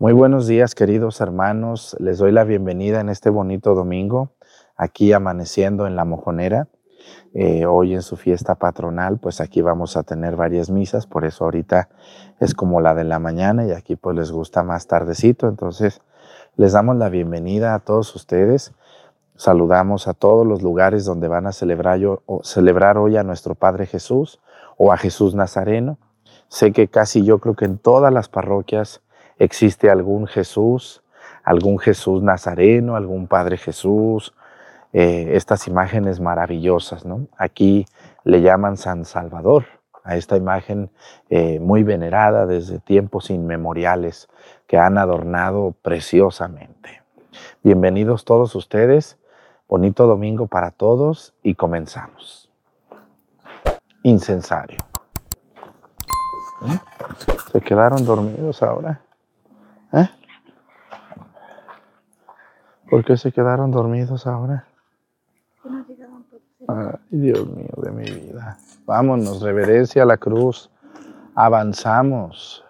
Muy buenos días, queridos hermanos. Les doy la bienvenida en este bonito domingo, aquí amaneciendo en La Mojonera. Eh, hoy en su fiesta patronal, pues aquí vamos a tener varias misas, por eso ahorita es como la de la mañana y aquí pues les gusta más tardecito. Entonces, les damos la bienvenida a todos ustedes. Saludamos a todos los lugares donde van a celebrar, celebrar hoy a nuestro Padre Jesús o a Jesús Nazareno. Sé que casi yo creo que en todas las parroquias existe algún Jesús, algún Jesús Nazareno, algún Padre Jesús, eh, estas imágenes maravillosas. ¿no? Aquí le llaman San Salvador a esta imagen eh, muy venerada desde tiempos inmemoriales que han adornado preciosamente. Bienvenidos todos ustedes, bonito domingo para todos y comenzamos. Incensario. ¿Eh? ¿Se quedaron dormidos ahora? ¿Por qué se quedaron dormidos ahora? Ay, Dios mío de mi vida. Vámonos, reverencia a la cruz. Avanzamos.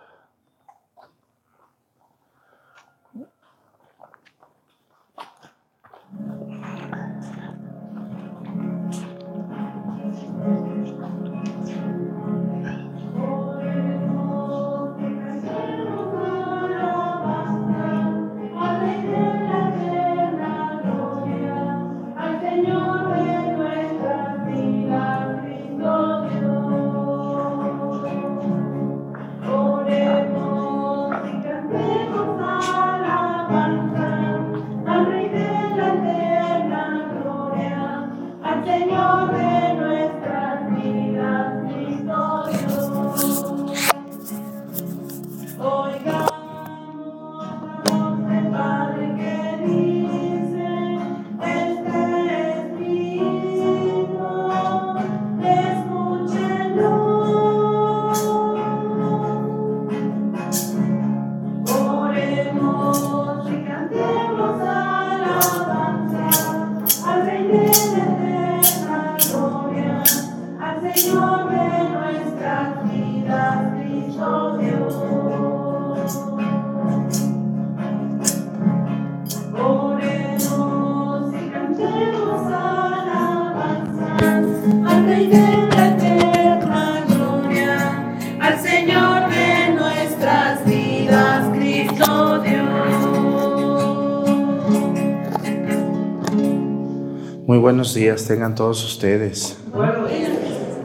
Buenos días tengan todos ustedes.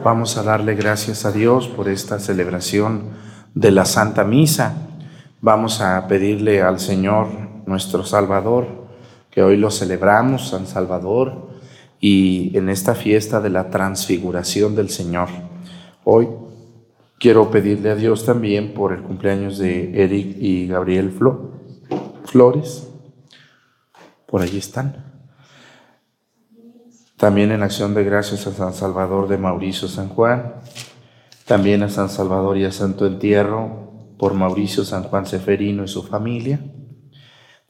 Vamos a darle gracias a Dios por esta celebración de la Santa Misa. Vamos a pedirle al Señor, nuestro Salvador, que hoy lo celebramos, San Salvador, y en esta fiesta de la transfiguración del Señor. Hoy quiero pedirle a Dios también por el cumpleaños de Eric y Gabriel Flores. Por allí están. También en acción de gracias a San Salvador de Mauricio San Juan, también a San Salvador y a Santo Entierro por Mauricio San Juan Seferino y su familia,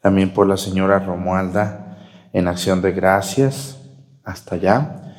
también por la señora Romualda en acción de gracias. Hasta allá.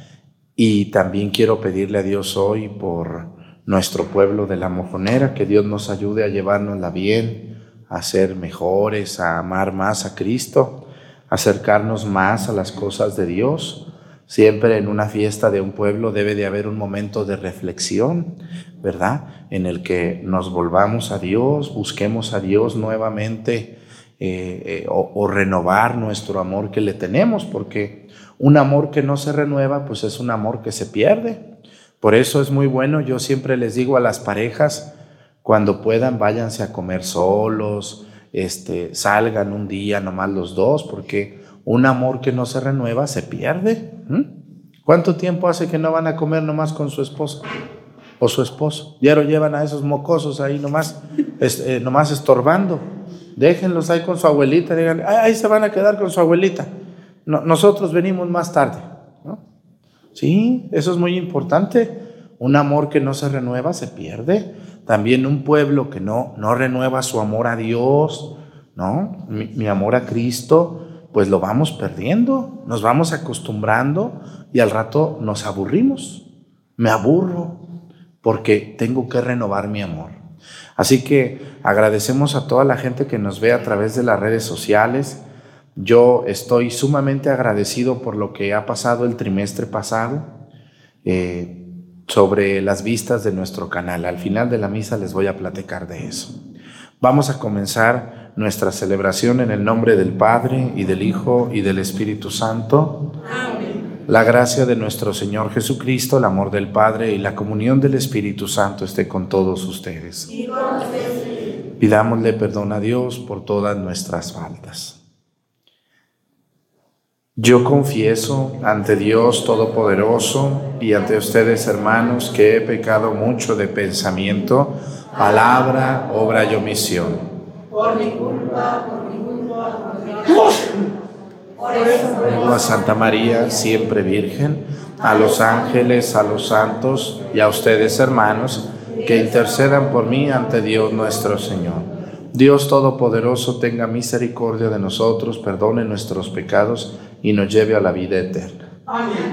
Y también quiero pedirle a Dios hoy por nuestro pueblo de la mojonera, que Dios nos ayude a llevárnosla bien, a ser mejores, a amar más a Cristo, acercarnos más a las cosas de Dios Siempre en una fiesta de un pueblo debe de haber un momento de reflexión, ¿verdad? En el que nos volvamos a Dios, busquemos a Dios nuevamente eh, eh, o, renovar nuestro amor que le tenemos, porque un amor que no se renueva, pues es un amor que se pierde. Por eso es muy bueno, yo siempre les digo a las parejas, cuando puedan, váyanse a comer solos, este, salgan un día nomás los dos, porque un amor que no se renueva se pierde. ¿Cuánto tiempo hace que no van a comer nomás con su esposa o su esposo? Ya lo llevan a esos mocosos ahí nomás, eh, nomás estorbando. Déjenlos ahí con su abuelita, digan, ahí se van a quedar con su abuelita. nosotros venimos más tarde. Sí, eso es muy importante. Un amor que no se renueva se pierde. También un pueblo que no, no renueva su amor a Dios, ¿no? mi amor a Cristo, pues lo vamos perdiendo, nos vamos acostumbrando y al rato nos aburrimos. Me aburro porque tengo que renovar mi amor. Así que agradecemos a toda la gente que nos ve a través de las redes sociales. Yo estoy sumamente agradecido por lo que ha pasado el trimestre pasado eh, sobre las vistas de nuestro canal. Al final de la misa les voy a platicar de eso. Vamos a comenzar nuestra celebración en el nombre del Padre y del Hijo y del Espíritu Santo. Amén. La gracia de nuestro Señor Jesucristo, el amor del Padre y la comunión del Espíritu Santo esté con todos ustedes. Pidámosle perdón a Dios por todas nuestras faltas. Yo confieso ante Dios Todopoderoso y ante ustedes, hermanos, que he pecado mucho de pensamiento, palabra, obra y omisión. Por mi culpa, por mi culpa, por eso, a Santa María, siempre Virgen, a los ángeles, a los santos y a ustedes, hermanos, que intercedan por mí ante Dios nuestro Señor. Dios Todopoderoso tenga misericordia de nosotros, perdone nuestros pecados y nos lleve a la vida eterna. Amén.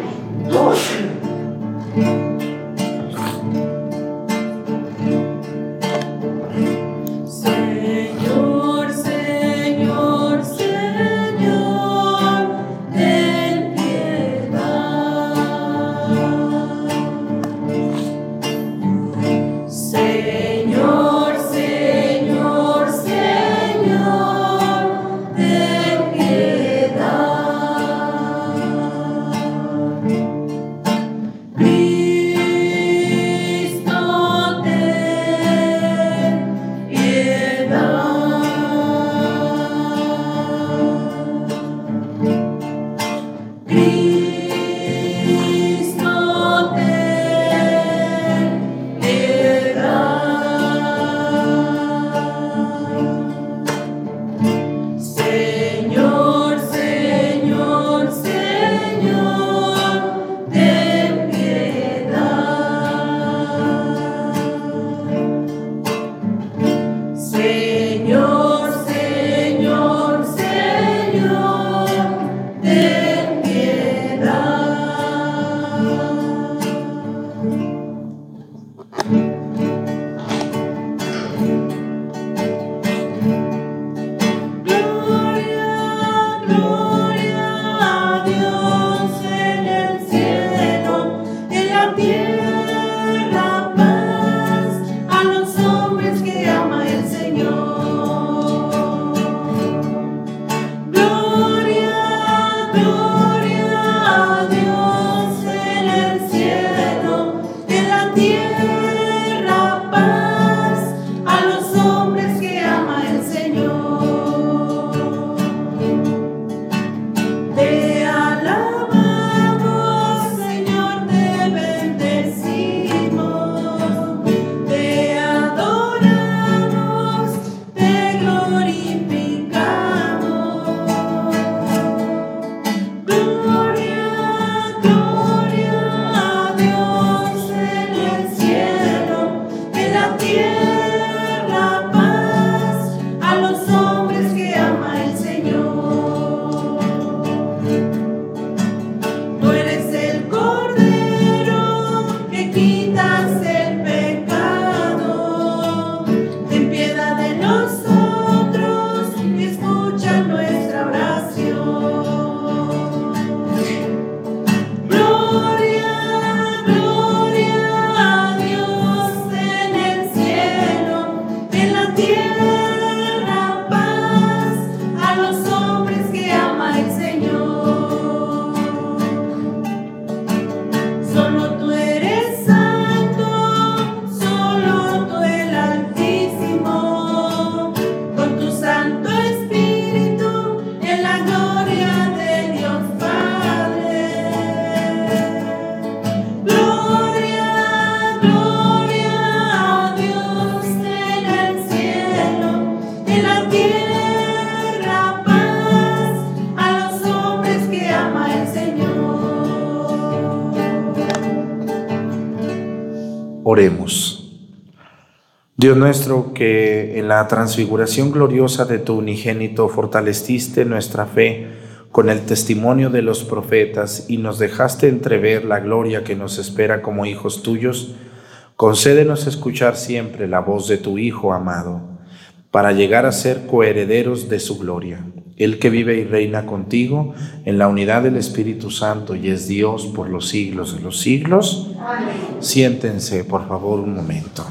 Dios nuestro, que en la transfiguración gloriosa de tu unigénito fortaleciste nuestra fe con el testimonio de los profetas y nos dejaste entrever la gloria que nos espera como hijos tuyos, Concédenos escuchar siempre la voz de tu Hijo amado, para llegar a ser coherederos de su gloria. El que vive y reina contigo en la unidad del Espíritu Santo y es Dios por los siglos de los siglos. Amén. Siéntense, por favor, un momento.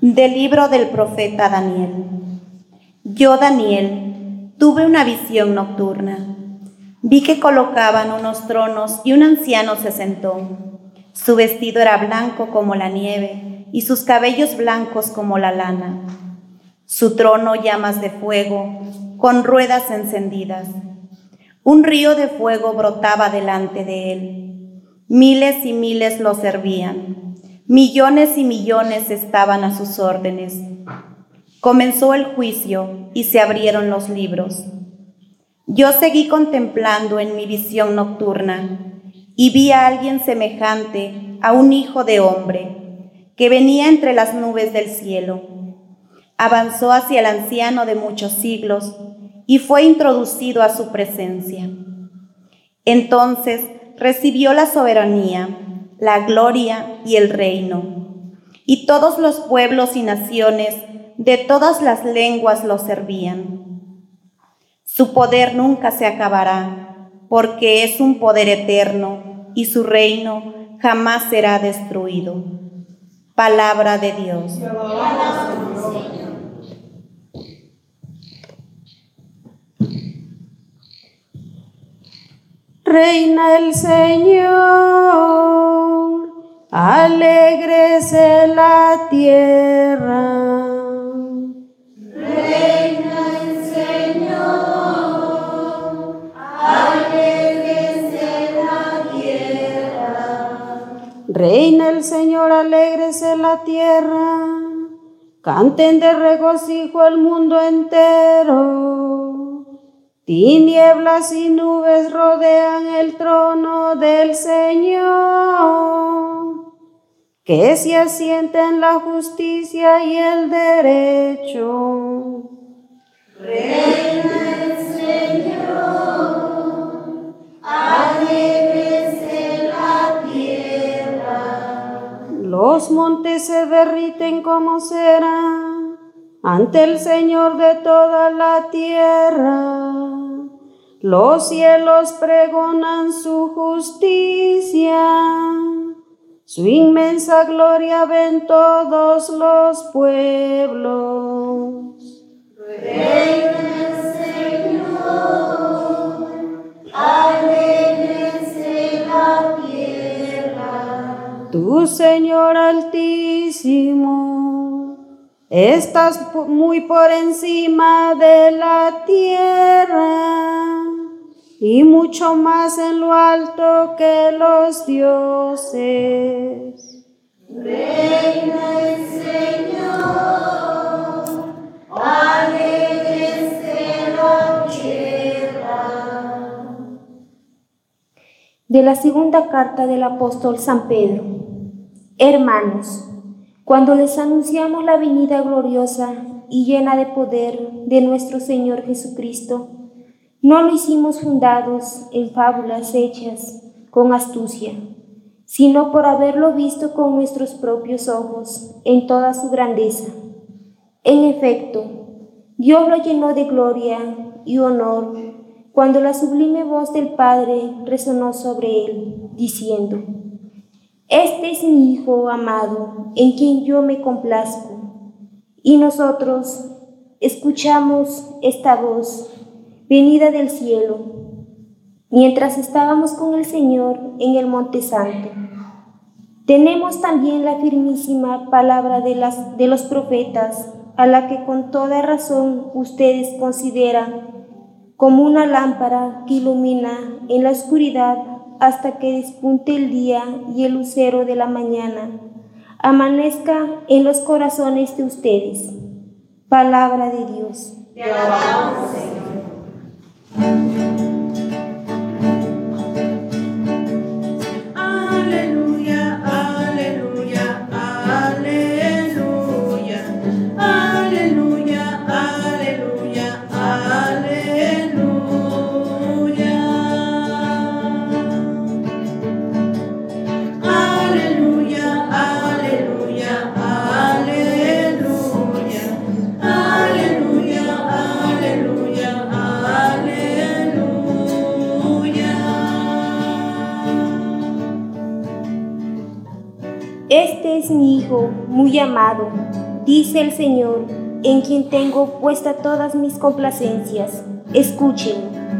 Del libro del profeta Daniel. Yo, Daniel, tuve una visión nocturna. Vi que colocaban unos tronos y un anciano se sentó. Su vestido era blanco como la nieve y sus cabellos blancos como la lana. Su trono llamas de fuego, con ruedas encendidas. Un río de fuego brotaba delante de él. Miles y miles lo servían. Millones y millones estaban a sus órdenes. Comenzó el juicio y se abrieron los libros. Yo seguí contemplando en mi visión nocturna y vi a alguien semejante a un hijo de hombre que venía entre las nubes del cielo. Avanzó hacia el anciano de muchos siglos y fue introducido a su presencia. Entonces recibió la soberanía, la gloria y el reino, y todos los pueblos y naciones de todas las lenguas lo servían. Su poder nunca se acabará, porque es un poder eterno y su reino jamás será destruido. Palabra de Dios. Reina el Señor, alegrese la tierra. Reina el Señor, alégrese la tierra, canten de regocijo el mundo entero. Tinieblas y nubes rodean el trono del Señor, que se asienta en la justicia y el derecho. Reina el Señor, Los montes se derriten como cera ante el Señor de toda la tierra. Los cielos pregonan su justicia. Su inmensa gloria ven todos los pueblos. Tu Señor Altísimo, estás muy por encima de la tierra y mucho más en lo alto que los dioses. Reina el Señor, alegrese la tierra. De la segunda carta del apóstol San Pedro. Hermanos, cuando les anunciamos la venida gloriosa y llena de poder de nuestro Señor Jesucristo, no lo hicimos fundados en fábulas hechas con astucia, sino por haberlo visto con nuestros propios ojos en toda su grandeza. En efecto, Dios lo llenó de gloria y honor cuando la sublime voz del Padre resonó sobre él, diciendo, este es mi Hijo amado, en quien yo me complazco. Y nosotros escuchamos esta voz venida del cielo, mientras estábamos con el Señor en el Monte Santo. Tenemos también la firmísima palabra de, las, de los profetas, a la que con toda razón ustedes consideran como una lámpara que ilumina en la oscuridad hasta que despunte el día y el lucero de la mañana amanezca en los corazones de ustedes. Palabra de Dios. Te alabamos, Señor. Muy amado, dice el Señor, en quien tengo puesta todas mis complacencias. Escúchenlo.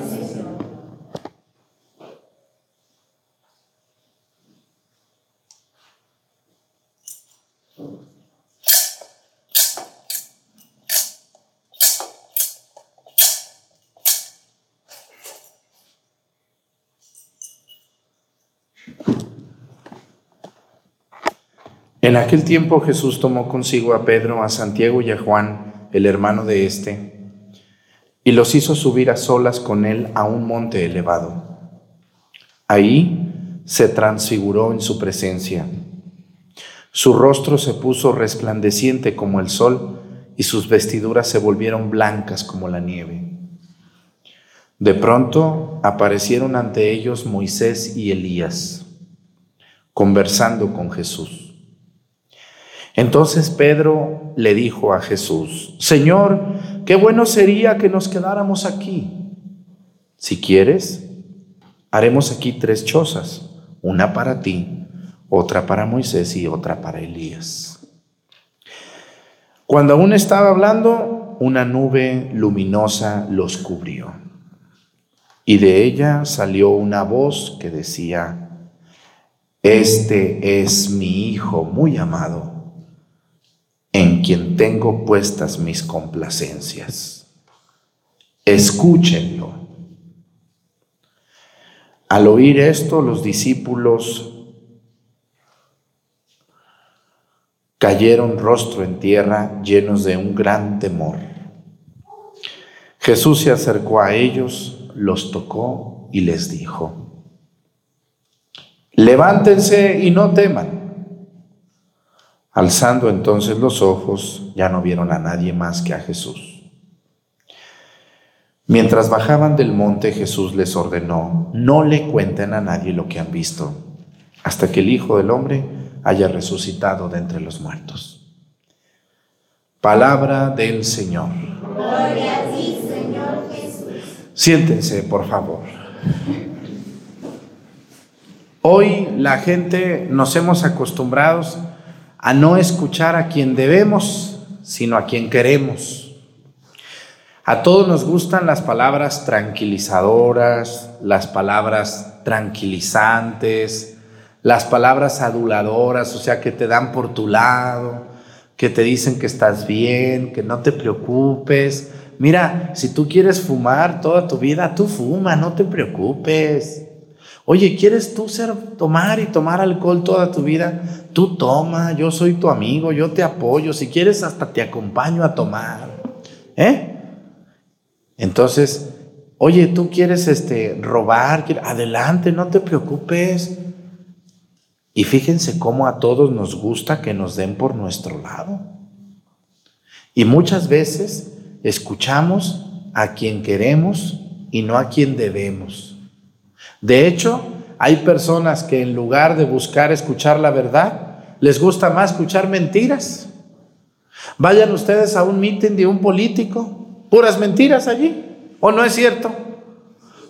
En aquel tiempo Jesús tomó consigo a Pedro, a Santiago y a Juan, el hermano de éste, y los hizo subir a solas con él a un monte elevado. Ahí se transfiguró en su presencia. Su rostro se puso resplandeciente como el sol y sus vestiduras se volvieron blancas como la nieve. De pronto aparecieron ante ellos Moisés y Elías, conversando con Jesús. Entonces Pedro le dijo a Jesús, Señor, qué bueno sería que nos quedáramos aquí. Si quieres, haremos aquí tres chozas, una para ti, otra para Moisés y otra para Elías. Cuando aún estaba hablando, una nube luminosa los cubrió. Y de ella salió una voz que decía, Este es mi Hijo muy amado en quien tengo puestas mis complacencias. Escúchenlo. Al oír esto, los discípulos cayeron rostro en tierra llenos de un gran temor. Jesús se acercó a ellos, los tocó y les dijo, levántense y no teman. Alzando entonces los ojos, ya no vieron a nadie más que a Jesús. Mientras bajaban del monte, Jesús les ordenó, no le cuenten a nadie lo que han visto, hasta que el Hijo del Hombre haya resucitado de entre los muertos. Palabra del Señor. Gloria a ti, Señor Jesús. Siéntense, por favor. Hoy la gente nos hemos acostumbrado a no escuchar a quien debemos, sino a quien queremos. A todos nos gustan las palabras tranquilizadoras, las palabras tranquilizantes, las palabras aduladoras, o sea, que te dan por tu lado, que te dicen que estás bien, que no te preocupes. Mira, si tú quieres fumar toda tu vida, tú fuma, no te preocupes. Oye, ¿quieres tú ser tomar y tomar alcohol toda tu vida? Tú toma, yo soy tu amigo, yo te apoyo, si quieres hasta te acompaño a tomar. ¿Eh? Entonces, oye, tú quieres este robar, adelante, no te preocupes. Y fíjense cómo a todos nos gusta que nos den por nuestro lado. Y muchas veces escuchamos a quien queremos y no a quien debemos. De hecho, hay personas que en lugar de buscar escuchar la verdad, les gusta más escuchar mentiras. Vayan ustedes a un mitin de un político, puras mentiras allí, ¿o no es cierto?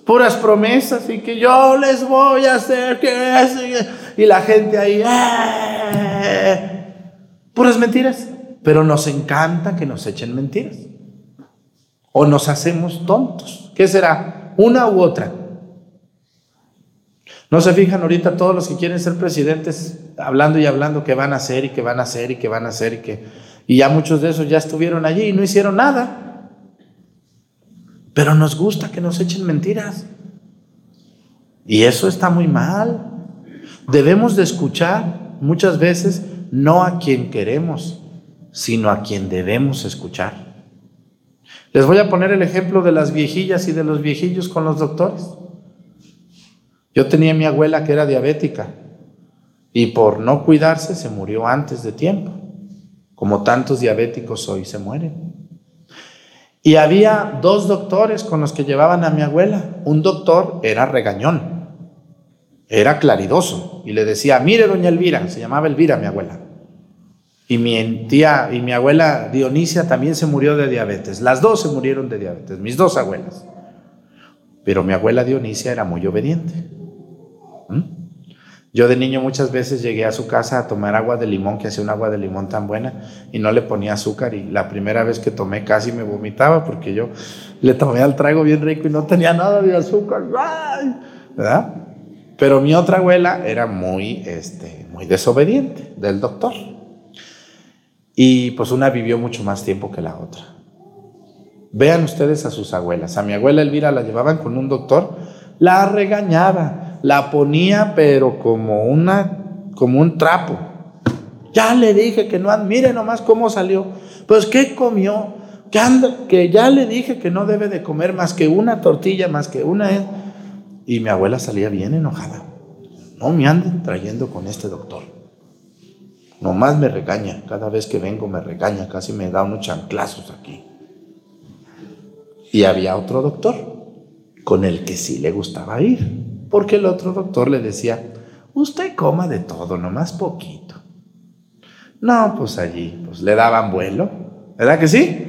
Puras promesas y que yo les voy a hacer que y la gente ahí, ¡eh! puras mentiras. Pero nos encanta que nos echen mentiras. O nos hacemos tontos. ¿Qué será? Una u otra. No se fijan ahorita todos los que quieren ser presidentes hablando y hablando que van a hacer y que van a hacer y que van a hacer y que y ya muchos de esos ya estuvieron allí y no hicieron nada. Pero nos gusta que nos echen mentiras. Y eso está muy mal. Debemos de escuchar muchas veces no a quien queremos, sino a quien debemos escuchar. Les voy a poner el ejemplo de las viejillas y de los viejillos con los doctores. Yo tenía a mi abuela que era diabética y por no cuidarse se murió antes de tiempo, como tantos diabéticos hoy se mueren. Y había dos doctores con los que llevaban a mi abuela. Un doctor era regañón, era claridoso y le decía, mire doña Elvira, se llamaba Elvira mi abuela. Y mi tía y mi abuela Dionisia también se murió de diabetes. Las dos se murieron de diabetes, mis dos abuelas. Pero mi abuela Dionisia era muy obediente. Yo de niño muchas veces llegué a su casa a tomar agua de limón, que hacía un agua de limón tan buena, y no le ponía azúcar. Y la primera vez que tomé casi me vomitaba porque yo le tomé al trago bien rico y no tenía nada de azúcar. ¡Ay! ¿Verdad? Pero mi otra abuela era muy, este, muy desobediente del doctor. Y pues una vivió mucho más tiempo que la otra. Vean ustedes a sus abuelas. A mi abuela Elvira la llevaban con un doctor, la regañaba, la ponía pero como una como un trapo. Ya le dije que no, mire nomás cómo salió. Pues qué comió, que que ya le dije que no debe de comer más que una tortilla, más que una y mi abuela salía bien enojada. No me anden trayendo con este doctor. Nomás me regaña, cada vez que vengo me regaña, casi me da unos chanclazos aquí. Y había otro doctor con el que sí le gustaba ir, porque el otro doctor le decía, usted coma de todo, nomás poquito. No, pues allí, pues le daban vuelo, ¿verdad que sí?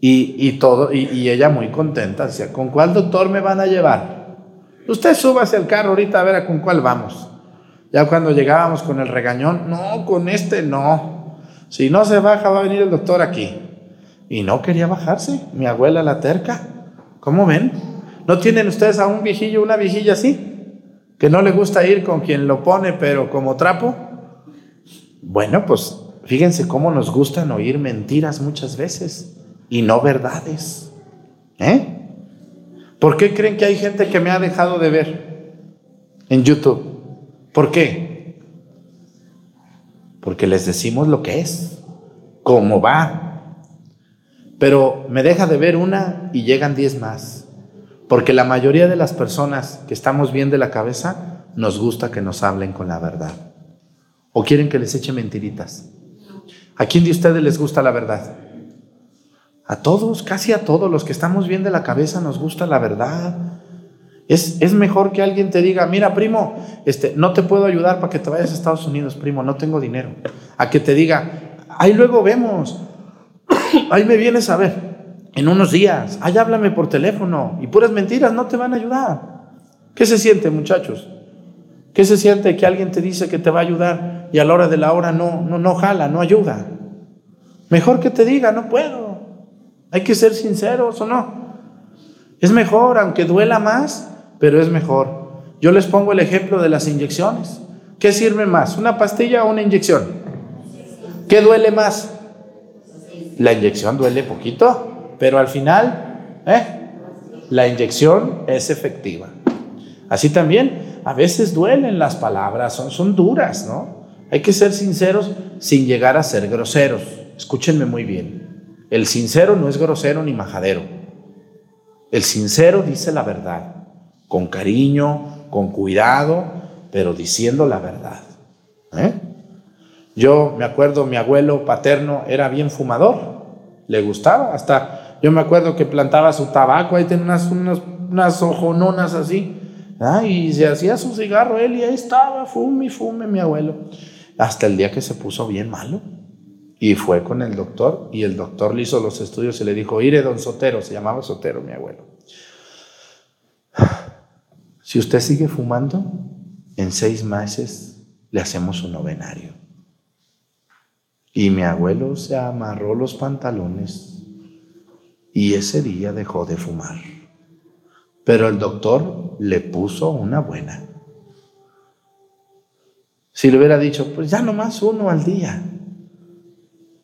Y, y todo, y, y ella muy contenta, decía, ¿con cuál doctor me van a llevar? Usted súbase al carro ahorita a ver a con cuál vamos. Ya cuando llegábamos con el regañón, no, con este no. Si no se baja, va a venir el doctor aquí. Y no quería bajarse, mi abuela la terca. ¿Cómo ven? ¿No tienen ustedes a un viejillo, una viejilla así? Que no le gusta ir con quien lo pone, pero como trapo. Bueno, pues fíjense cómo nos gustan oír mentiras muchas veces y no verdades. ¿Eh? ¿Por qué creen que hay gente que me ha dejado de ver en YouTube? ¿Por qué? Porque les decimos lo que es, cómo va. Pero me deja de ver una y llegan diez más. Porque la mayoría de las personas que estamos bien de la cabeza nos gusta que nos hablen con la verdad. ¿O quieren que les eche mentiritas? ¿A quién de ustedes les gusta la verdad? A todos, casi a todos los que estamos bien de la cabeza nos gusta la verdad. Es, es, mejor que alguien te diga, mira, primo, este, no te puedo ayudar para que te vayas a Estados Unidos, primo, no tengo dinero. A que te diga, ahí luego vemos, ahí me vienes a ver, en unos días, ahí háblame por teléfono y puras mentiras no te van a ayudar. ¿Qué se siente, muchachos? ¿Qué se siente que alguien te dice que te va a ayudar y a la hora de la hora no, no, no jala, no ayuda? Mejor que te diga, no puedo. Hay que ser sinceros o no. Es mejor, aunque duela más, pero es mejor. Yo les pongo el ejemplo de las inyecciones. ¿Qué sirve más, una pastilla o una inyección? ¿Qué duele más? La inyección duele poquito, pero al final, ¿eh? la inyección es efectiva. Así también, a veces duelen las palabras, son, son duras, ¿no? Hay que ser sinceros sin llegar a ser groseros. Escúchenme muy bien. El sincero no es grosero ni majadero. El sincero dice la verdad, con cariño, con cuidado, pero diciendo la verdad. ¿Eh? Yo me acuerdo, mi abuelo paterno era bien fumador, le gustaba, hasta yo me acuerdo que plantaba su tabaco, ahí tenía unas, unas, unas ojononas así, ¿ah? y se hacía su cigarro él y ahí estaba, fume y fume mi abuelo, hasta el día que se puso bien malo. Y fue con el doctor y el doctor le hizo los estudios y le dijo, ire don Sotero, se llamaba Sotero mi abuelo. Si usted sigue fumando, en seis meses le hacemos un novenario. Y mi abuelo se amarró los pantalones y ese día dejó de fumar. Pero el doctor le puso una buena. Si le hubiera dicho, pues ya nomás uno al día.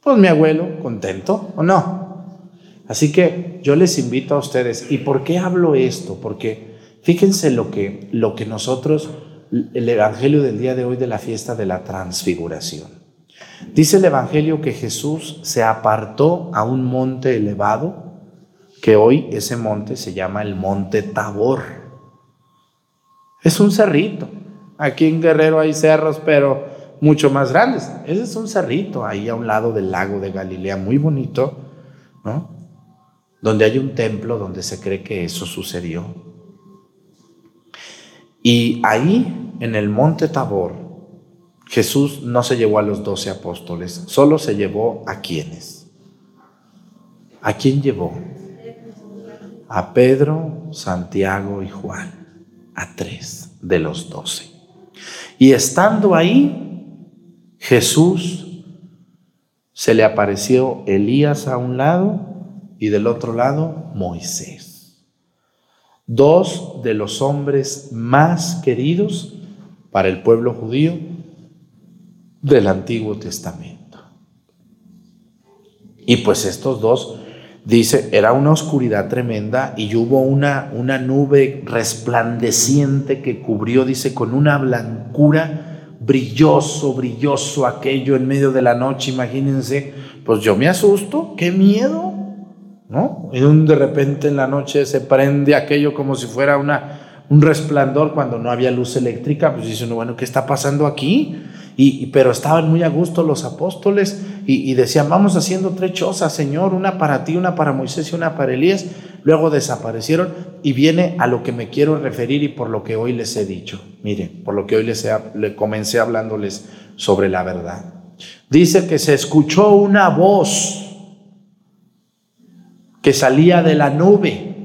Pues mi abuelo, contento o no. Así que yo les invito a ustedes. ¿Y por qué hablo esto? Porque fíjense lo que, lo que nosotros el Evangelio del día de hoy de la fiesta de la transfiguración. Dice el Evangelio que Jesús se apartó a un monte elevado, que hoy ese monte se llama el monte Tabor. Es un cerrito. Aquí en Guerrero hay cerros, pero mucho más grandes. Ese es un cerrito ahí a un lado del lago de Galilea, muy bonito, ¿no? Donde hay un templo donde se cree que eso sucedió. Y ahí, en el monte Tabor, Jesús no se llevó a los doce apóstoles, solo se llevó a quienes. ¿A quién llevó? A Pedro, Santiago y Juan, a tres de los doce. Y estando ahí, Jesús se le apareció Elías a un lado y del otro lado Moisés. Dos de los hombres más queridos para el pueblo judío del Antiguo Testamento. Y pues estos dos, dice, era una oscuridad tremenda y hubo una, una nube resplandeciente que cubrió, dice, con una blancura, brilloso, brilloso aquello en medio de la noche, imagínense, pues yo me asusto, qué miedo, ¿no? Y de repente en la noche se prende aquello como si fuera una, un resplandor cuando no había luz eléctrica, pues dice uno, bueno, ¿qué está pasando aquí? Y, pero estaban muy a gusto los apóstoles y, decían, vamos haciendo tres chozas, Señor, una para ti, una para Moisés y una para Elías. Luego desaparecieron y viene a lo que me quiero referir y por lo que hoy les he dicho. Mire, por lo que hoy les he, le comencé hablándoles sobre la verdad. Dice que se escuchó una voz que salía de la nube.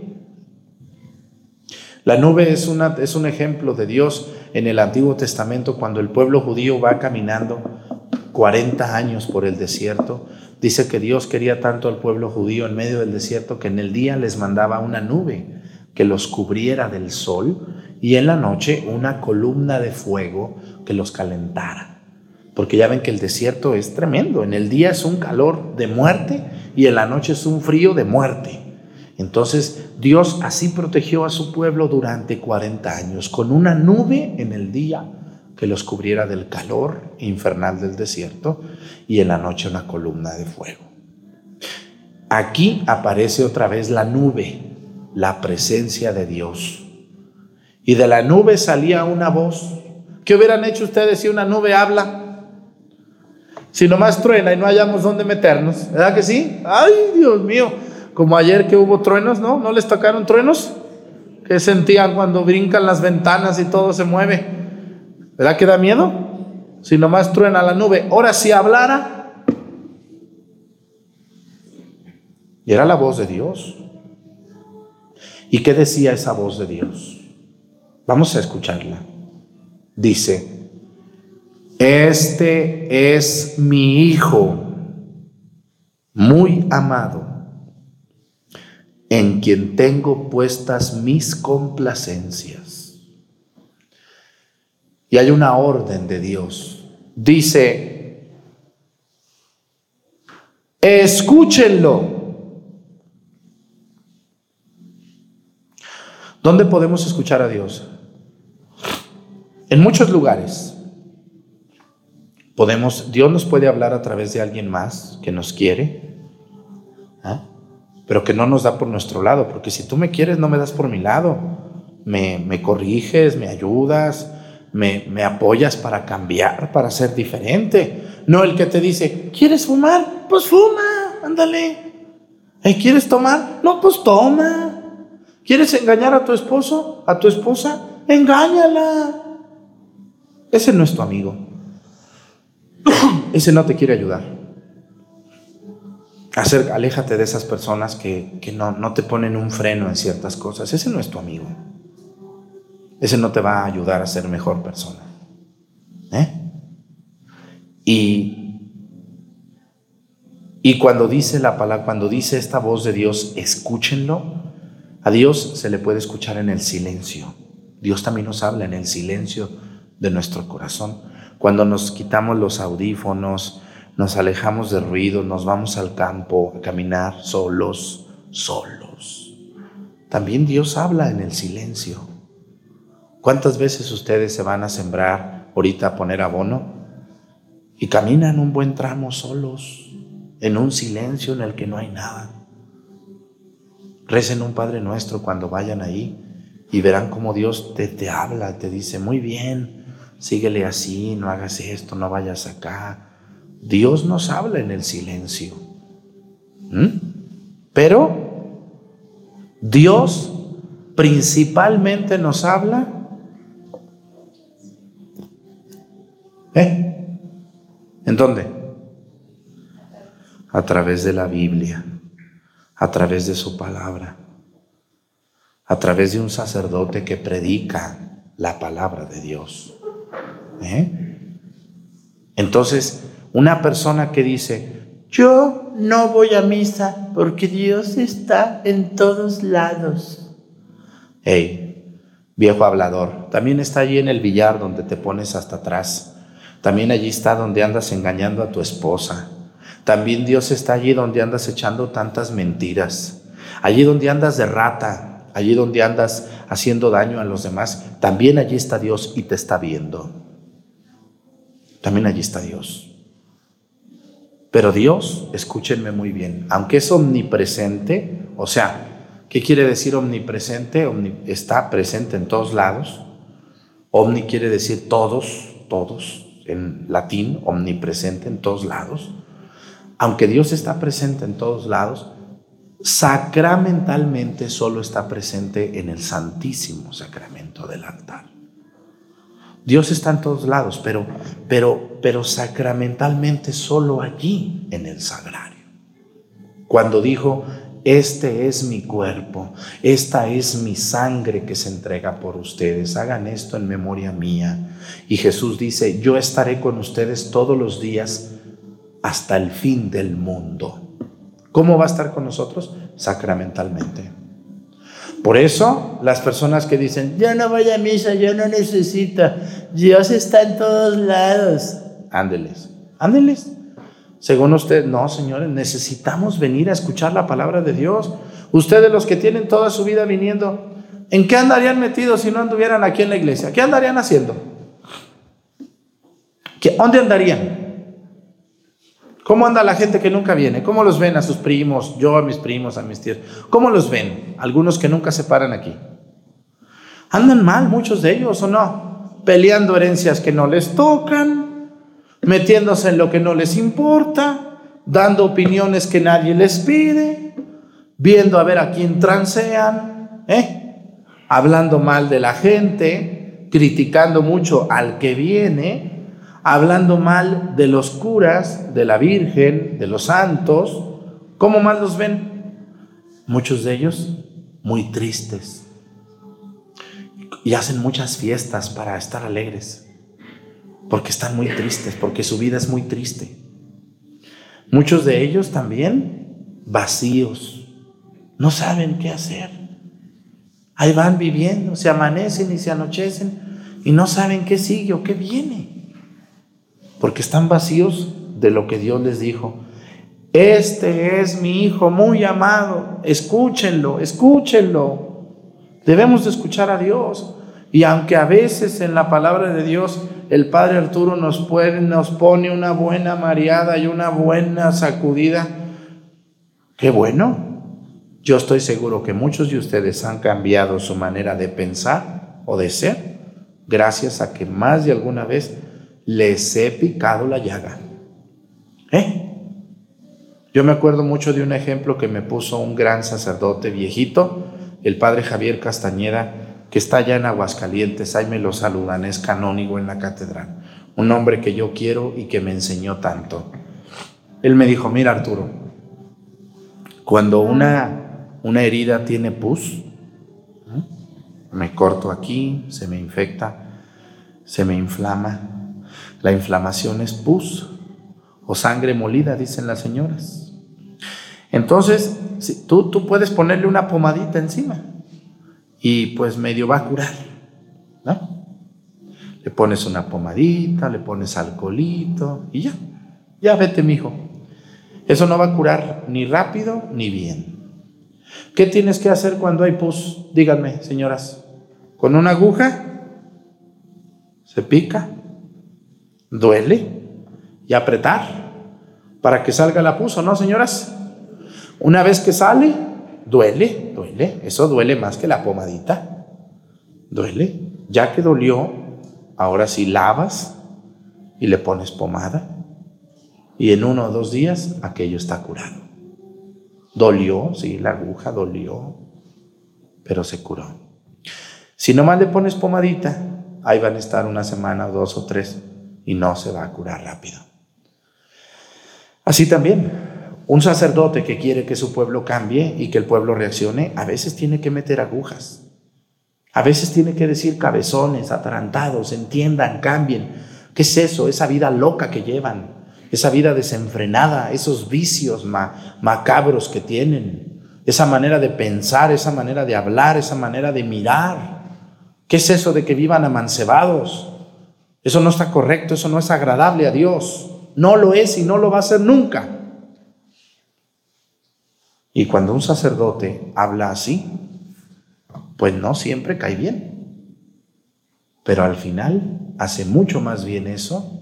La nube es, una, es un ejemplo de Dios en el Antiguo Testamento cuando el pueblo judío va caminando 40 años por el desierto. Dice que Dios quería tanto al pueblo judío en medio del desierto que en el día les mandaba una nube que los cubriera del sol y en la noche una columna de fuego que los calentara. Porque ya ven que el desierto es tremendo. En el día es un calor de muerte y en la noche es un frío de muerte. Entonces Dios así protegió a su pueblo durante 40 años, con una nube en el día que los cubriera del calor infernal del desierto y en la noche una columna de fuego. Aquí aparece otra vez la nube, la presencia de Dios. Y de la nube salía una voz. ¿Qué hubieran hecho ustedes si una nube habla? Si nomás truena y no hayamos dónde meternos, ¿verdad que sí? Ay, Dios mío, como ayer que hubo truenos, ¿no? ¿No les tocaron truenos? ¿Qué sentían cuando brincan las ventanas y todo se mueve? ¿Verdad que da miedo? Si nomás truena la nube. Ahora si hablara. Y era la voz de Dios. ¿Y qué decía esa voz de Dios? Vamos a escucharla. Dice, este es mi hijo muy amado en quien tengo puestas mis complacencias. Y hay una orden de Dios. Dice, escúchenlo. ¿Dónde podemos escuchar a Dios? En muchos lugares. Podemos, Dios nos puede hablar a través de alguien más que nos quiere. Pero que no nos da por nuestro lado, porque si tú me quieres, no me das por mi lado. Me, corriges, me ayudas, me, me, apoyas para cambiar, para ser diferente. No el que te dice, ¿quieres fumar? Pues fuma, ándale. ¿Quieres tomar? No, pues toma. ¿Quieres engañar a tu esposo, a tu esposa? Engáñala. Ese no es tu amigo. Ese no te quiere ayudar hacer, aléjate de esas personas que, no, no, te ponen un freno en ciertas cosas. Ese no es tu amigo. Ese no te va a ayudar a ser mejor persona. ¿Eh? Y, y cuando dice la palabra, cuando dice esta voz de Dios, escúchenlo. A Dios se le puede escuchar en el silencio. Dios también nos habla en el silencio de nuestro corazón. Cuando nos quitamos los audífonos, nos alejamos de ruido, nos vamos al campo a caminar solos, solos. También Dios habla en el silencio. ¿Cuántas veces ustedes se van a sembrar ahorita a poner abono y caminan un buen tramo solos, en un silencio en el que no hay nada? Recen un Padre Nuestro cuando vayan ahí y verán cómo Dios te, te habla, te dice, muy bien, síguele así, no hagas esto, no vayas acá. Dios nos habla en el silencio. ¿Mm? Pero Dios principalmente nos habla. ¿Eh? ¿En dónde? A través de la Biblia, a través de su palabra, a través de un sacerdote que predica la palabra de Dios. ¿Eh? Entonces, una persona que dice, yo no voy a misa porque Dios está en todos lados. Hey, viejo hablador, también está allí en el billar donde te pones hasta atrás. También allí está donde andas engañando a tu esposa. También Dios está allí donde andas echando tantas mentiras. Allí donde andas de rata, allí donde andas haciendo daño a los demás, también allí está Dios y te está viendo. También allí está Dios. Pero Dios, escúchenme muy bien, aunque es omnipresente, o sea, ¿qué quiere decir omnipresente? está presente en todos lados. Omni quiere decir todos, todos, en latín, omnipresente en todos lados. Aunque Dios está presente en todos lados, sacramentalmente solo está presente en el santísimo sacramento del altar. Dios está en todos lados, pero, pero, pero sacramentalmente solo allí en el sagrario. Cuando dijo, este es mi cuerpo, esta es mi sangre que se entrega por ustedes, hagan esto en memoria mía. Y Jesús dice, yo estaré con ustedes todos los días hasta el fin del mundo. ¿Cómo va a estar con nosotros? Sacramentalmente. Por eso, las personas que dicen, yo no voy a misa, yo no necesito, Dios está en todos lados. Ándeles, ándeles. Según usted, no, señores, necesitamos venir a escuchar la palabra de Dios. Ustedes los que tienen toda su vida viniendo, ¿en qué andarían metidos si no anduvieran aquí en la iglesia? ¿Qué andarían haciendo? ¿Qué, ¿Dónde andarían? ¿Cómo anda la gente que nunca viene? ¿Cómo los ven a sus primos? Yo a mis primos, a mis tíos. ¿Cómo los ven? Algunos que nunca se paran aquí. Andan mal muchos de ellos o no? Peleando herencias que no les tocan, metiéndose en lo que no les importa, dando opiniones que nadie les pide, viendo a ver a quién transean, ¿eh? hablando mal de la gente, criticando mucho al que viene hablando mal de los curas, de la Virgen, de los santos. ¿Cómo más los ven? Muchos de ellos muy tristes. Y hacen muchas fiestas para estar alegres. Porque están muy tristes, porque su vida es muy triste. Muchos de ellos también vacíos. No saben qué hacer. Ahí van viviendo, se amanecen y se anochecen y no saben qué sigue o qué viene porque están vacíos de lo que Dios les dijo. Este es mi hijo muy amado, escúchenlo, escúchenlo. Debemos de escuchar a Dios. Y aunque a veces en la palabra de Dios el Padre Arturo nos, nos pone una buena mareada y una buena sacudida, qué bueno. Yo estoy seguro que muchos de ustedes han cambiado su manera de pensar o de ser gracias a que más de alguna vez les he picado la llaga. ¿Eh? Yo me acuerdo mucho de un ejemplo que me puso un gran sacerdote viejito, el padre Javier Castañeda, que está allá en Aguascalientes, ahí me lo saludan, es canónigo en la catedral, un hombre que yo quiero y que me enseñó tanto. Él me dijo, mira Arturo, cuando una, una herida tiene pus, me corto aquí, se me infecta, se me inflama, la inflamación es pus o sangre molida, dicen las señoras. Entonces, tú, tú puedes ponerle una pomadita encima y pues medio va a curar, ¿no? Le pones una pomadita, le pones alcoholito y ya, ya vete, mijo. Eso no va a curar ni rápido ni bien. ¿Qué tienes que hacer cuando hay pus? Díganme, señoras. ¿Con una aguja? Se pica, duele y apretar para que salga la pus, ¿o no, señoras? Una vez que sale, duele, duele. Eso duele más que la pomadita. Duele. Ya que dolió, ahora sí lavas y le pones pomada. Y en uno o dos días aquello está curado. Dolió, sí, la aguja dolió, pero se curó. Si nomás le pones pomadita, ahí van a estar una semana, dos o tres, y no se va a curar rápido. Así también, un sacerdote que quiere que su pueblo cambie y que el pueblo reaccione, a veces tiene que meter agujas. A veces tiene que decir cabezones, atarantados, entiendan, cambien. ¿Qué es eso? Esa vida loca que llevan, esa vida desenfrenada, esos vicios macabros que tienen, esa manera de pensar, esa manera de hablar, esa manera de mirar. ¿Qué es eso de que vivan amancebados? Eso no está correcto, eso no es agradable a Dios. No lo es y no lo va a ser nunca. Y cuando un sacerdote habla así, pues no siempre cae bien. Pero al final hace mucho más bien eso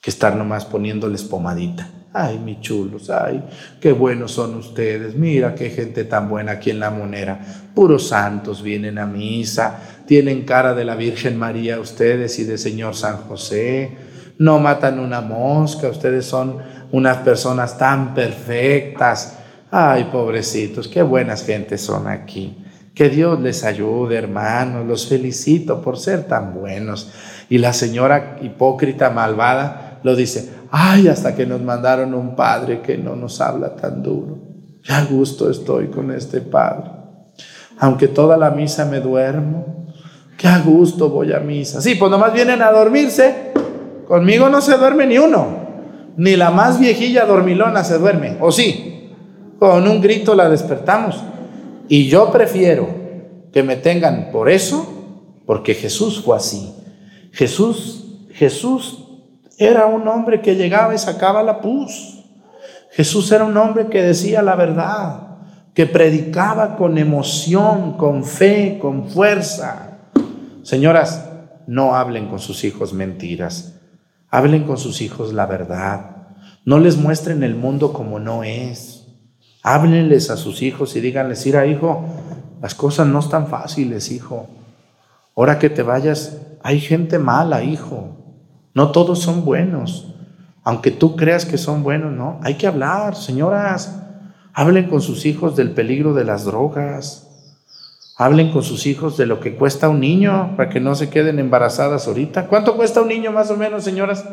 que estar nomás poniéndoles pomadita. Ay, mis chulos, ay, qué buenos son ustedes. Mira qué gente tan buena aquí en la monera. Puros santos vienen a misa, tienen cara de la Virgen María ustedes y de Señor San José. No matan una mosca, ustedes son unas personas tan perfectas. Ay, pobrecitos, qué buenas gentes son aquí. Que Dios les ayude, hermanos. Los felicito por ser tan buenos. Y la señora hipócrita, malvada, lo dice, ay, hasta que nos mandaron un padre que no nos habla tan duro. Ya gusto estoy con este padre. Aunque toda la misa me duermo, qué a gusto voy a misa. Sí, pues nomás vienen a dormirse. Conmigo no se duerme ni uno. Ni la más viejilla dormilona se duerme. ¿O sí? Con un grito la despertamos. Y yo prefiero que me tengan por eso, porque Jesús fue así. Jesús, Jesús era un hombre que llegaba y sacaba la pus. Jesús era un hombre que decía la verdad, que predicaba con emoción, con fe, con fuerza. Señoras, no hablen con sus hijos mentiras. Hablen con sus hijos la verdad. No les muestren el mundo como no es. Háblenles a sus hijos y díganles, mira hijo, las cosas no están fáciles, hijo. Ahora que te vayas, hay gente mala, hijo. No todos son buenos. Aunque tú creas que son buenos, no. Hay que hablar, señoras. Hablen con sus hijos del peligro de las drogas. Hablen con sus hijos de lo que cuesta un niño para que no se queden embarazadas ahorita. ¿Cuánto cuesta un niño más o menos, señoras?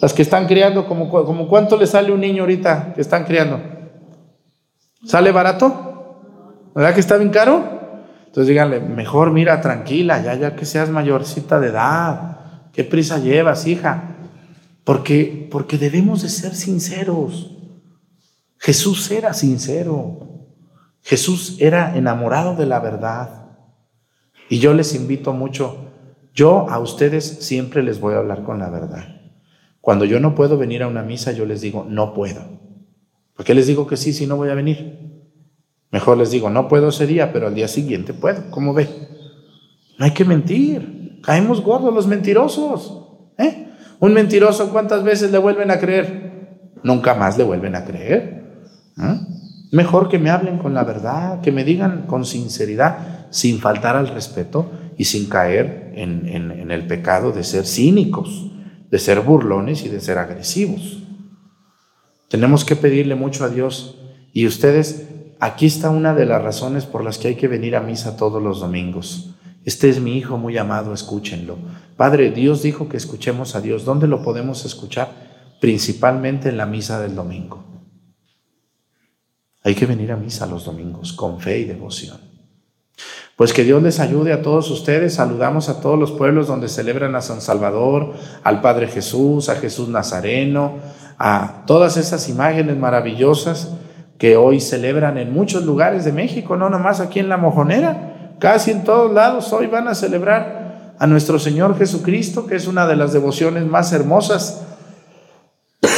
Las que están criando, como, cuánto le sale un niño ahorita que están criando? ¿Sale barato? ¿Verdad que está bien caro? Entonces díganle, mejor mira, tranquila, ya, ya que seas mayorcita de edad. ¿Qué prisa llevas, hija? Porque, porque debemos de ser sinceros. Jesús era sincero. Jesús era enamorado de la verdad. Y yo les invito mucho, yo a ustedes siempre les voy a hablar con la verdad. Cuando yo no puedo venir a una misa, yo les digo, no puedo. ¿Por qué les digo que sí si no voy a venir? Mejor les digo, no puedo ese día, pero al día siguiente puedo. ¿Cómo ve? No hay que mentir. Caemos gordos los mentirosos. ¿eh? Un mentiroso, ¿cuántas veces le vuelven a creer? Nunca más le vuelven a creer. ¿eh? Mejor que me hablen con la verdad, que me digan con sinceridad, sin faltar al respeto y sin caer en, el pecado de ser cínicos, de ser burlones y de ser agresivos. Tenemos que pedirle mucho a Dios. Y ustedes, aquí está una de las razones por las que hay que venir a misa todos los domingos. Este es mi hijo muy amado, escúchenlo. Padre, Dios dijo que escuchemos a Dios. ¿Dónde lo podemos escuchar? Principalmente en la misa del domingo. Hay que venir a misa los domingos con fe y devoción. Pues que Dios les ayude a todos ustedes. Saludamos a todos los pueblos donde celebran a San Salvador, al Padre Jesús, a Jesús Nazareno, a todas esas imágenes maravillosas que hoy celebran en muchos lugares de México, no nomás aquí en la Mojonera, casi en todos lados hoy van a celebrar a nuestro Señor Jesucristo, que es una de las devociones más hermosas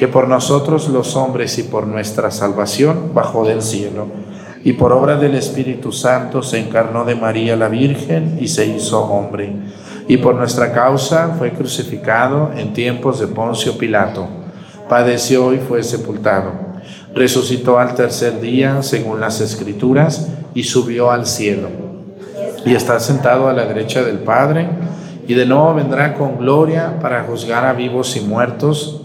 Que por nosotros los hombres y por nuestra salvación bajó del cielo. Y por obra del Espíritu Santo se encarnó de María la Virgen y se hizo hombre y por nuestra causa fue crucificado en tiempos de Poncio Pilato. Padeció y fue sepultado. Resucitó al tercer día, según las Escrituras, y subió al cielo. Y está sentado a la derecha del Padre, y de nuevo vendrá con gloria para juzgar a vivos y muertos,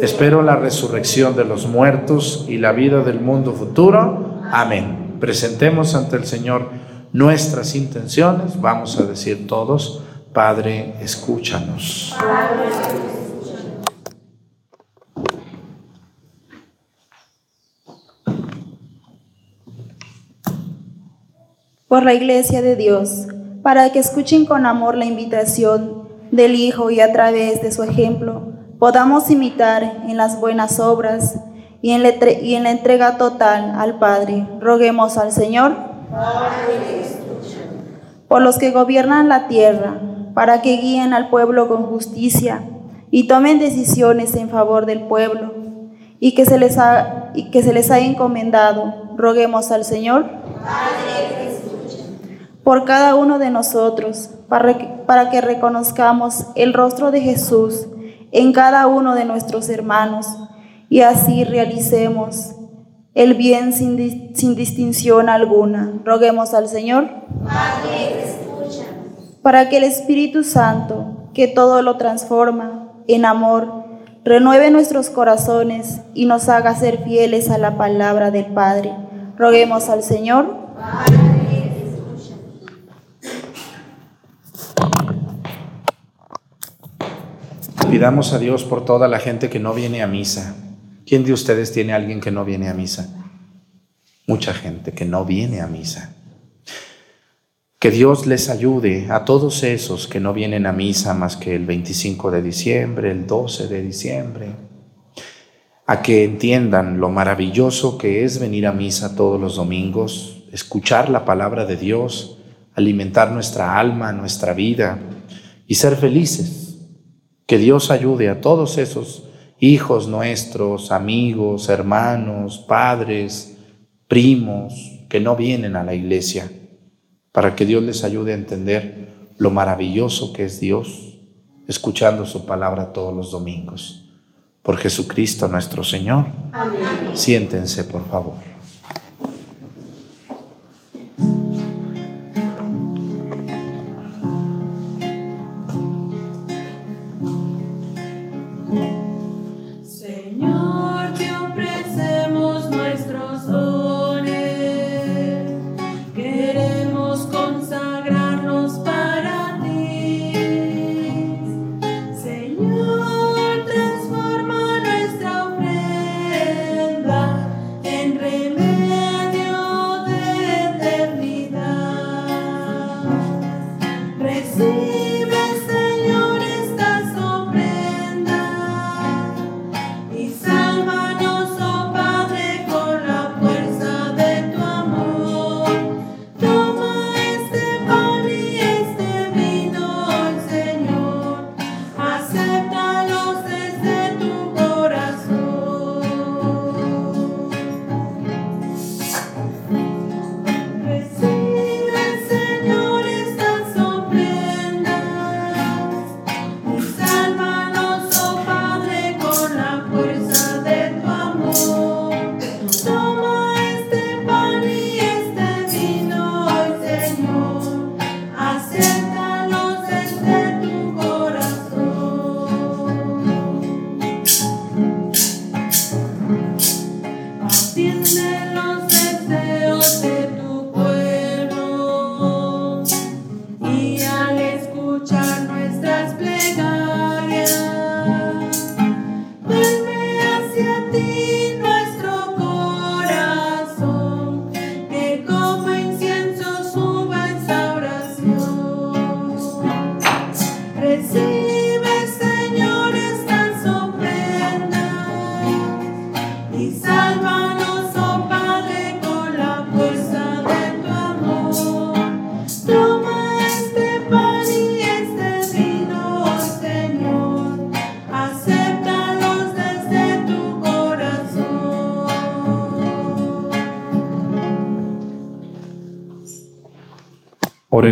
Espero la resurrección de los muertos y la vida del mundo futuro. Amén. Presentemos ante el Señor nuestras intenciones. Vamos a decir todos. Padre, escúchanos. Por la Iglesia de Dios, para que escuchen con amor la invitación del Hijo y a través de su ejemplo podamos imitar en las buenas obras y en, la entrega total al Padre. Roguemos al Señor. Por los que gobiernan la tierra, para que guíen al pueblo con justicia y tomen decisiones en favor del pueblo y que se les ha, encomendado. Roguemos al Señor por cada uno de nosotros, para que reconozcamos el rostro de Jesús en cada uno de nuestros hermanos y así realicemos el bien sin, sin distinción alguna. Roguemos al Señor. Padre, para que el Espíritu Santo, que todo lo transforma en amor, renueve nuestros corazones y nos haga ser fieles a la palabra del Padre. Roguemos al Señor. Pidamos a Dios por toda la gente que no viene a misa. ¿Quién de ustedes tiene alguien que no viene a misa? Mucha gente que no viene a misa. Que Dios les ayude a todos esos que no vienen a misa más que el 25 de diciembre, el 12 de diciembre, a que entiendan lo maravilloso que es venir a misa todos los domingos, escuchar la palabra de Dios, alimentar nuestra alma, nuestra vida y ser felices. Que Dios ayude a todos esos hijos nuestros, amigos, hermanos, padres, primos que no vienen a la iglesia para que Dios les ayude a entender lo maravilloso que es Dios, escuchando su palabra todos los domingos. Por Jesucristo nuestro Señor. Amén. Siéntense, por favor.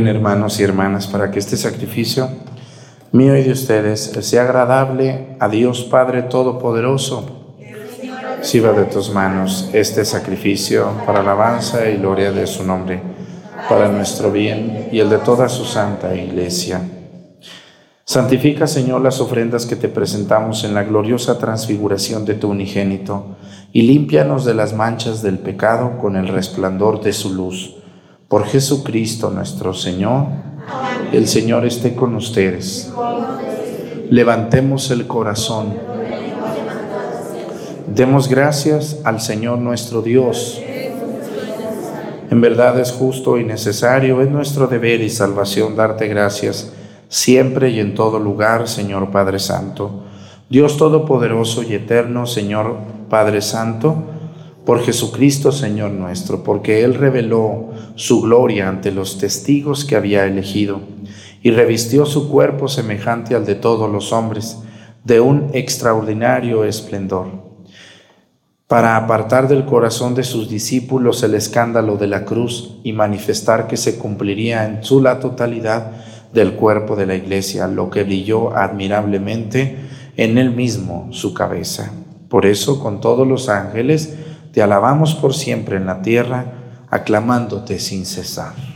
Hermanos y hermanas para que este sacrificio mío y de ustedes sea agradable a Dios Padre Todopoderoso. Sirva de tus manos este sacrificio para alabanza y gloria de su nombre, para nuestro bien y el de toda su santa iglesia. Santifica, Señor, las ofrendas que te presentamos en la gloriosa transfiguración de tu unigénito, y límpianos de las manchas del pecado con el resplandor de su luz. Por Jesucristo nuestro Señor, el Señor esté con ustedes. Levantemos el corazón. Demos gracias al Señor nuestro Dios. En verdad es justo y necesario, es nuestro deber y salvación darte gracias siempre y en todo lugar, Señor Padre Santo. Dios Todopoderoso y Eterno, Señor Padre Santo, por Jesucristo, Señor nuestro, porque Él reveló su gloria ante los testigos que había elegido y revistió su cuerpo semejante al de todos los hombres, de un extraordinario esplendor, para apartar del corazón de sus discípulos el escándalo de la cruz y manifestar que se cumpliría en su la totalidad del cuerpo de la iglesia, lo que brilló admirablemente en él mismo su cabeza. Por eso, con todos los ángeles, te alabamos por siempre en la tierra, aclamándote sin cesar.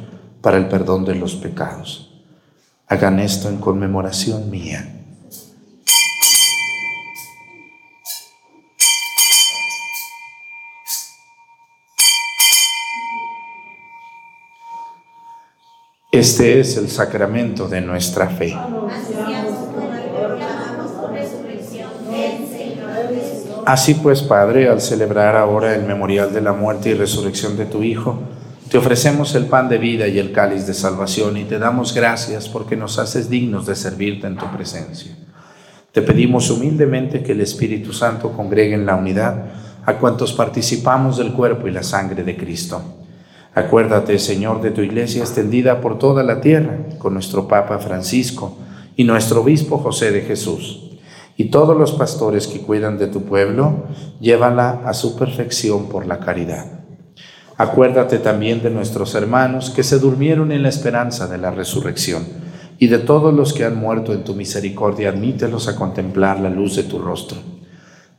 para el perdón de los pecados. Hagan esto en conmemoración mía. Este es el sacramento de nuestra fe. Así pues, Padre, al celebrar ahora el memorial de la muerte y resurrección de tu Hijo, te ofrecemos el pan de vida y el cáliz de salvación y te damos gracias porque nos haces dignos de servirte en tu presencia. Te pedimos humildemente que el Espíritu Santo congregue en la unidad a cuantos participamos del cuerpo y la sangre de Cristo. Acuérdate, Señor, de tu iglesia extendida por toda la tierra, con nuestro Papa Francisco y nuestro Obispo José de Jesús y todos los pastores que cuidan de tu pueblo, llévala a su perfección por la caridad. Acuérdate también de nuestros hermanos que se durmieron en la esperanza de la resurrección, y de todos los que han muerto en tu misericordia, admítelos a contemplar la luz de tu rostro.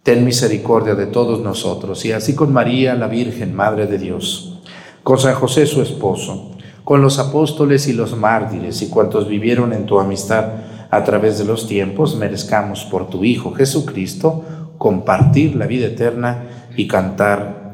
Ten misericordia de todos nosotros, y así con María, la Virgen, Madre de Dios, con San José su esposo, con los apóstoles y los mártires y cuantos vivieron en tu amistad, a través de los tiempos, merezcamos por tu Hijo Jesucristo compartir la vida eterna y cantar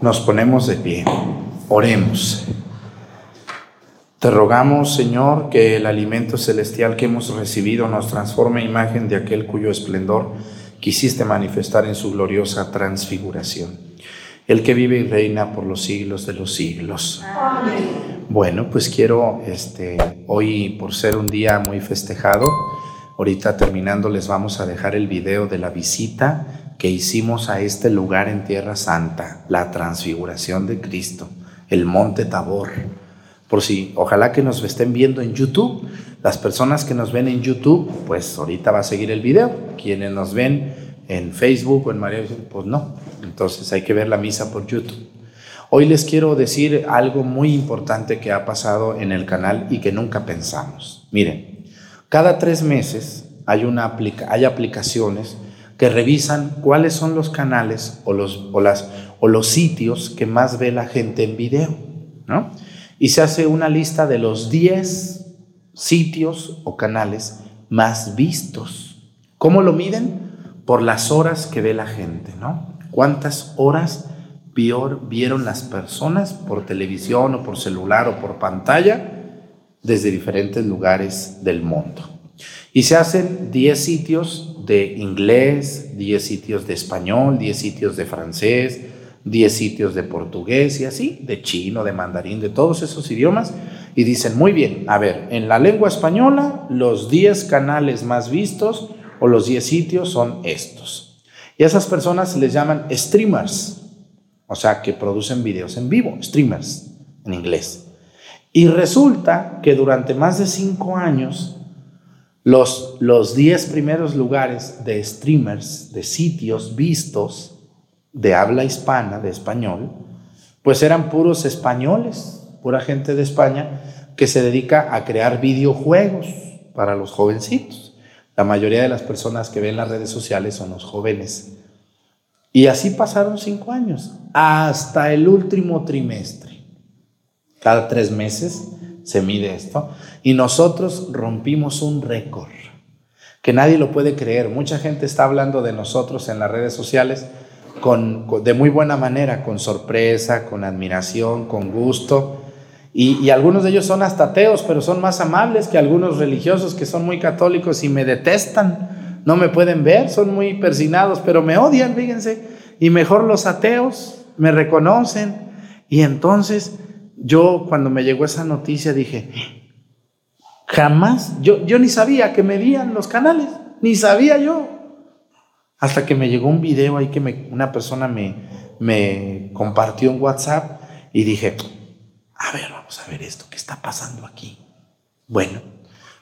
Nos ponemos de pie. Oremos. Te rogamos, Señor, que el alimento celestial que hemos recibido nos transforme en imagen de aquel cuyo esplendor quisiste manifestar en su gloriosa transfiguración. El que vive y reina por los siglos de los siglos. Bueno, pues quiero, este, hoy por ser un día muy festejado, ahorita terminando les vamos a dejar el video de la visita que hicimos a este lugar en Tierra Santa, la transfiguración de Cristo, el Monte Tabor. Por si, ojalá que nos estén viendo en YouTube. Las personas que nos ven en YouTube, pues ahorita va a seguir el video. Quienes nos ven en Facebook o en María, pues no. Entonces hay que ver la misa por YouTube. Hoy les quiero decir algo muy importante que ha pasado en el canal y que nunca pensamos. Miren, cada tres meses hay, una aplica hay aplicaciones que revisan cuáles son los canales o los, o, las, o los sitios que más ve la gente en video, ¿no? Y se hace una lista de los 10 sitios o canales más vistos. ¿Cómo lo miden? Por las horas que ve la gente, ¿no? ¿Cuántas horas vio- vieron las personas por televisión o por celular o por pantalla desde diferentes lugares del mundo? Y se hacen 10 sitios de inglés, 10 sitios de español, 10 sitios de francés, 10 sitios de portugués y así, de chino, de mandarín, de todos esos idiomas. Y dicen, muy bien, a ver, en la lengua española los 10 canales más vistos o los 10 sitios son estos. Y a esas personas se les llaman streamers, o sea, que producen videos en vivo, streamers en inglés. Y resulta que durante más de 5 años los, los 10 primeros lugares de streamers, de sitios vistos de habla hispana, de español, pues eran puros españoles, pura gente de España que se dedica a crear videojuegos para los jovencitos. La mayoría de las personas que ven las redes sociales son los jóvenes. Y así pasaron cinco años, hasta el último trimestre. Cada tres meses se mide esto. Y nosotros rompimos un récord que nadie lo puede creer. Mucha gente está hablando de nosotros en las redes sociales con, de muy buena manera, con sorpresa, con admiración, con gusto. Y, algunos de ellos son hasta ateos, pero son más amables que algunos religiosos que son muy católicos y me detestan. No me pueden ver, son muy persinados, pero me odian, fíjense. Y mejor los ateos me reconocen. Y entonces yo cuando me llegó esa noticia dije, jamás, yo, yo ni sabía que medían los canales, ni sabía yo. Hasta que me llegó un video ahí que una persona me, me compartió en WhatsApp y dije, a ver, a ver esto, ¿qué está pasando aquí? Bueno,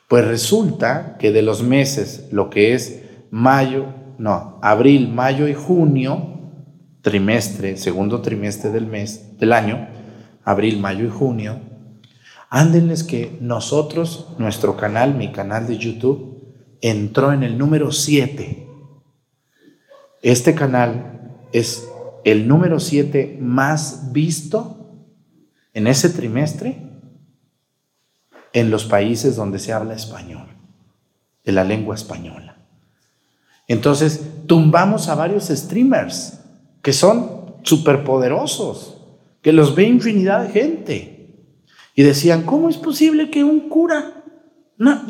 pues resulta que de los meses, lo que es mayo, no, abril, mayo y junio, trimestre, segundo trimestre del mes, del año, abril, mayo y junio, ándenles que nosotros, nuestro canal, mi canal de YouTube, entró en el número 7. Este canal es el número 7 más visto en ese trimestre en los países donde se habla español, en la lengua española. Entonces, tumbamos a varios streamers que son superpoderosos, que los ve infinidad de gente. Y decían, ¿cómo es posible que un cura? No,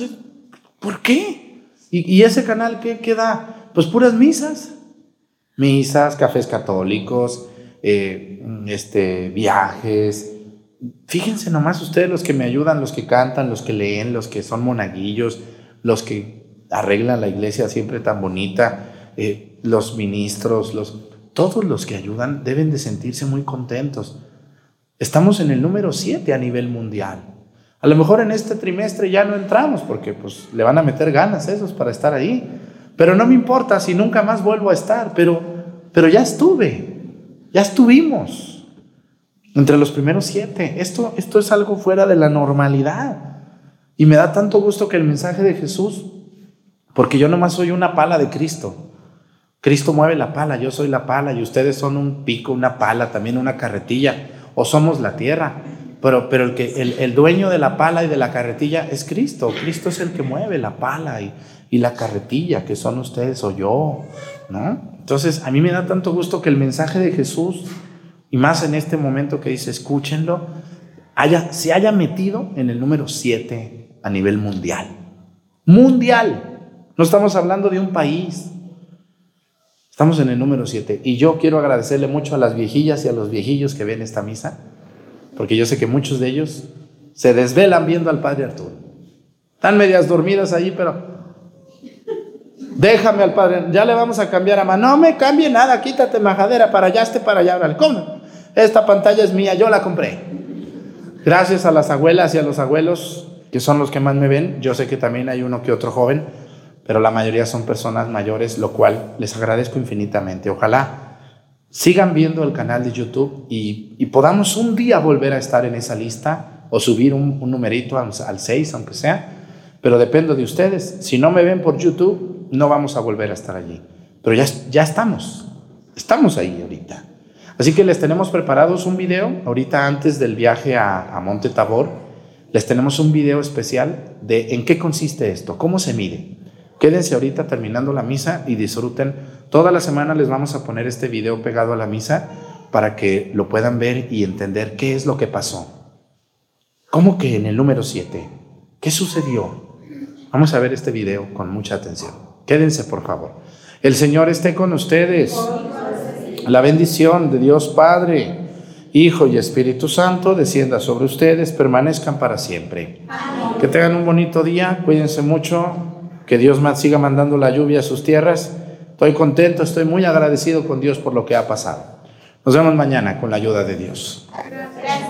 ¿Por qué? ¿Y, ese canal qué, qué da? Pues puras misas. Misas, cafés católicos, eh, este, viajes. Fíjense nomás ustedes los que me ayudan, los que cantan, los que leen, los que son monaguillos, los que arreglan la iglesia siempre tan bonita, eh, los ministros, los, todos los que ayudan deben de sentirse muy contentos. Estamos en el número 7 a nivel mundial. A lo mejor en este trimestre ya no entramos porque pues le van a meter ganas esos para estar ahí. Pero no me importa si nunca más vuelvo a estar, pero, pero ya estuve, ya estuvimos entre los primeros siete. Esto, esto es algo fuera de la normalidad. Y me da tanto gusto que el mensaje de Jesús, porque yo nomás soy una pala de Cristo. Cristo mueve la pala, yo soy la pala y ustedes son un pico, una pala, también una carretilla, o somos la tierra. Pero, pero el, que, el, el dueño de la pala y de la carretilla es Cristo. Cristo es el que mueve la pala y, y la carretilla, que son ustedes o yo, ¿no? Entonces, a mí me da tanto gusto que el mensaje de Jesús, y más en este momento que dice, escúchenlo, haya, se haya metido en el número 7 a nivel mundial. Mundial. No estamos hablando de un país. Estamos en el número 7. Y yo quiero agradecerle mucho a las viejillas y a los viejillos que ven esta misa, porque yo sé que muchos de ellos se desvelan viendo al Padre Arturo. Están medias dormidas allí, pero Déjame al padre, ya le vamos a cambiar a mano. No me cambie nada, quítate majadera para allá, este para allá. ¿cómo? Esta pantalla es mía, yo la compré. Gracias a las abuelas y a los abuelos, que son los que más me ven. Yo sé que también hay uno que otro joven, pero la mayoría son personas mayores, lo cual les agradezco infinitamente. Ojalá sigan viendo el canal de YouTube y, podamos un día volver a estar en esa lista o subir un, numerito al 6, aunque sea. Pero dependo de ustedes. Si no me ven por YouTube, no vamos a volver a estar allí. Pero ya, ya estamos. Estamos ahí ahorita. Así que les tenemos preparados un video. Ahorita antes del viaje a, Monte Tabor, les tenemos un video especial de en qué consiste esto, cómo se mide. Quédense ahorita terminando la misa y disfruten. Toda la semana les vamos a poner este video pegado a la misa para que lo puedan ver y entender qué es lo que pasó. ¿Cómo que en el número 7? ¿Qué sucedió? Vamos a ver este video con mucha atención. Quédense, por favor. El Señor esté con ustedes. La bendición de Dios Padre, Hijo y Espíritu Santo descienda sobre ustedes, permanezcan para siempre. Que tengan un bonito día, cuídense mucho, que Dios siga mandando la lluvia a sus tierras. Estoy contento, estoy muy agradecido con Dios por lo que ha pasado. Nos vemos mañana con la ayuda de Dios. Gracias.